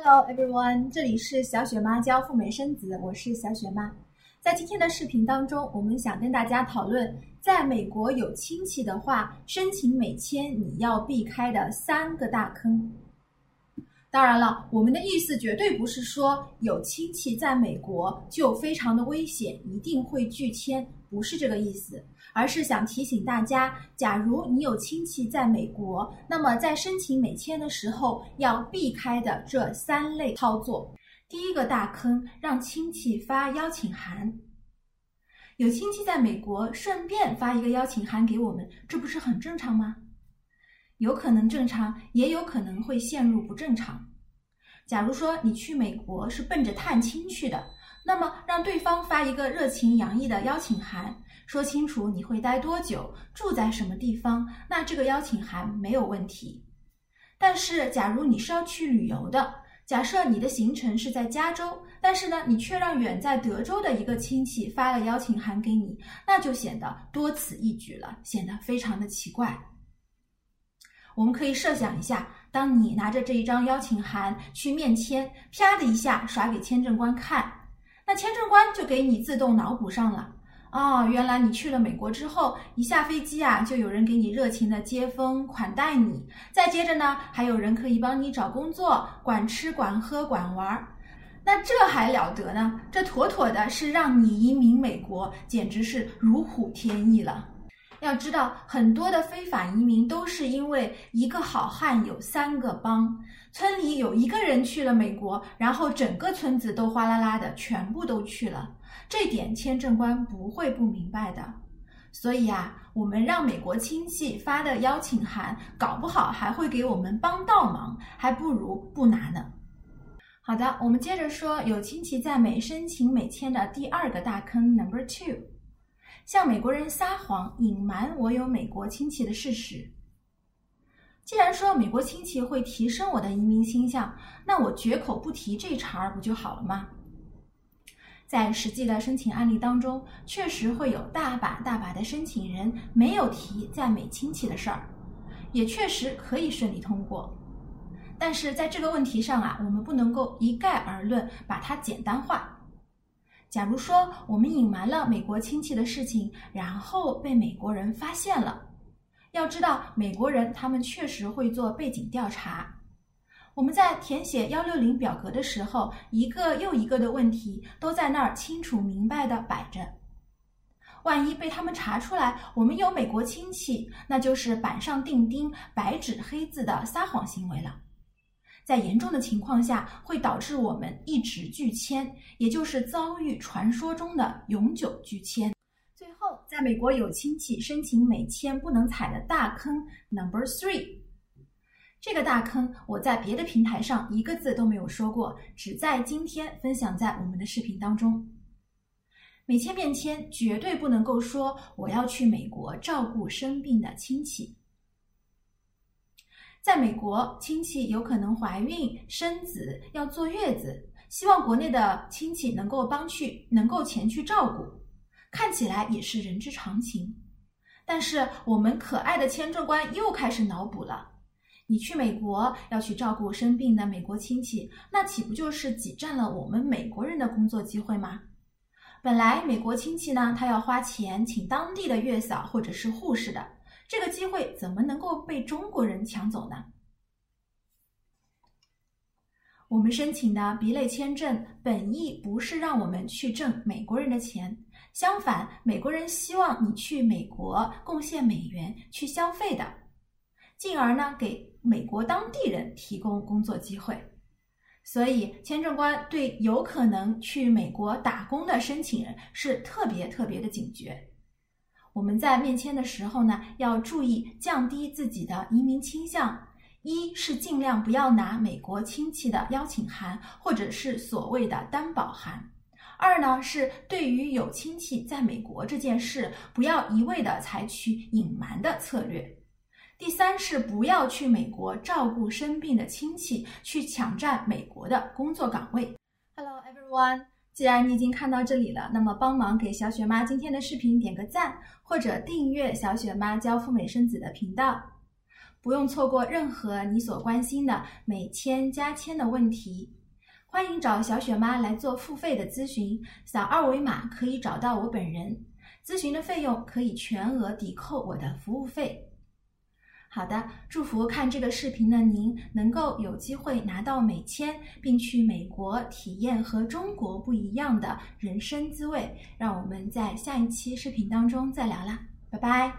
Hello everyone，这里是小雪妈教赴美生子，我是小雪妈。在今天的视频当中，我们想跟大家讨论，在美国有亲戚的话，申请美签你要避开的三个大坑。当然了，我们的意思绝对不是说有亲戚在美国就非常的危险，一定会拒签，不是这个意思，而是想提醒大家，假如你有亲戚在美国，那么在申请美签的时候要避开的这三类操作。第一个大坑，让亲戚发邀请函。有亲戚在美国，顺便发一个邀请函给我们，这不是很正常吗？有可能正常，也有可能会陷入不正常。假如说你去美国是奔着探亲去的，那么让对方发一个热情洋溢的邀请函，说清楚你会待多久，住在什么地方，那这个邀请函没有问题。但是，假如你是要去旅游的，假设你的行程是在加州，但是呢，你却让远在德州的一个亲戚发了邀请函给你，那就显得多此一举了，显得非常的奇怪。我们可以设想一下，当你拿着这一张邀请函去面签，啪的一下甩给签证官看，那签证官就给你自动脑补上了。哦，原来你去了美国之后，一下飞机啊，就有人给你热情的接风款待你，再接着呢，还有人可以帮你找工作，管吃管喝管玩，那这还了得呢？这妥妥的是让你移民美国，简直是如虎添翼了。要知道，很多的非法移民都是因为一个好汉有三个帮，村里有一个人去了美国，然后整个村子都哗啦啦的全部都去了。这点签证官不会不明白的。所以啊，我们让美国亲戚发的邀请函，搞不好还会给我们帮倒忙，还不如不拿呢。好的，我们接着说，有亲戚在美申请美签的第二个大坑，Number Two。向美国人撒谎，隐瞒我有美国亲戚的事实。既然说美国亲戚会提升我的移民倾向，那我绝口不提这茬儿不就好了吗？在实际的申请案例当中，确实会有大把大把的申请人没有提在美亲戚的事儿，也确实可以顺利通过。但是在这个问题上啊，我们不能够一概而论，把它简单化。假如说我们隐瞒了美国亲戚的事情，然后被美国人发现了，要知道美国人他们确实会做背景调查。我们在填写幺六零表格的时候，一个又一个的问题都在那儿清楚明白的摆着。万一被他们查出来我们有美国亲戚，那就是板上钉钉、白纸黑字的撒谎行为了。在严重的情况下，会导致我们一直拒签，也就是遭遇传说中的永久拒签。最后，在美国有亲戚申请美签不能踩的大坑 Number Three，这个大坑我在别的平台上一个字都没有说过，只在今天分享在我们的视频当中。美签面签绝对不能够说我要去美国照顾生病的亲戚。在美国，亲戚有可能怀孕、生子、要坐月子，希望国内的亲戚能够帮去，能够前去照顾，看起来也是人之常情。但是我们可爱的签证官又开始脑补了：你去美国要去照顾生病的美国亲戚，那岂不就是挤占了我们美国人的工作机会吗？本来美国亲戚呢，他要花钱请当地的月嫂或者是护士的。这个机会怎么能够被中国人抢走呢？我们申请的 B 类签证本意不是让我们去挣美国人的钱，相反，美国人希望你去美国贡献美元去消费的，进而呢给美国当地人提供工作机会。所以，签证官对有可能去美国打工的申请人是特别特别的警觉。我们在面签的时候呢，要注意降低自己的移民倾向。一是尽量不要拿美国亲戚的邀请函，或者是所谓的担保函；二呢是对于有亲戚在美国这件事，不要一味的采取隐瞒的策略；第三是不要去美国照顾生病的亲戚，去抢占美国的工作岗位。Hello everyone。既然你已经看到这里了，那么帮忙给小雪妈今天的视频点个赞，或者订阅小雪妈教赴美生子的频道。不用错过任何你所关心的美签加签的问题。欢迎找小雪妈来做付费的咨询，扫二维码可以找到我本人。咨询的费用可以全额抵扣我的服务费。好的，祝福看这个视频的您能够有机会拿到美签，并去美国体验和中国不一样的人生滋味。让我们在下一期视频当中再聊啦，拜拜。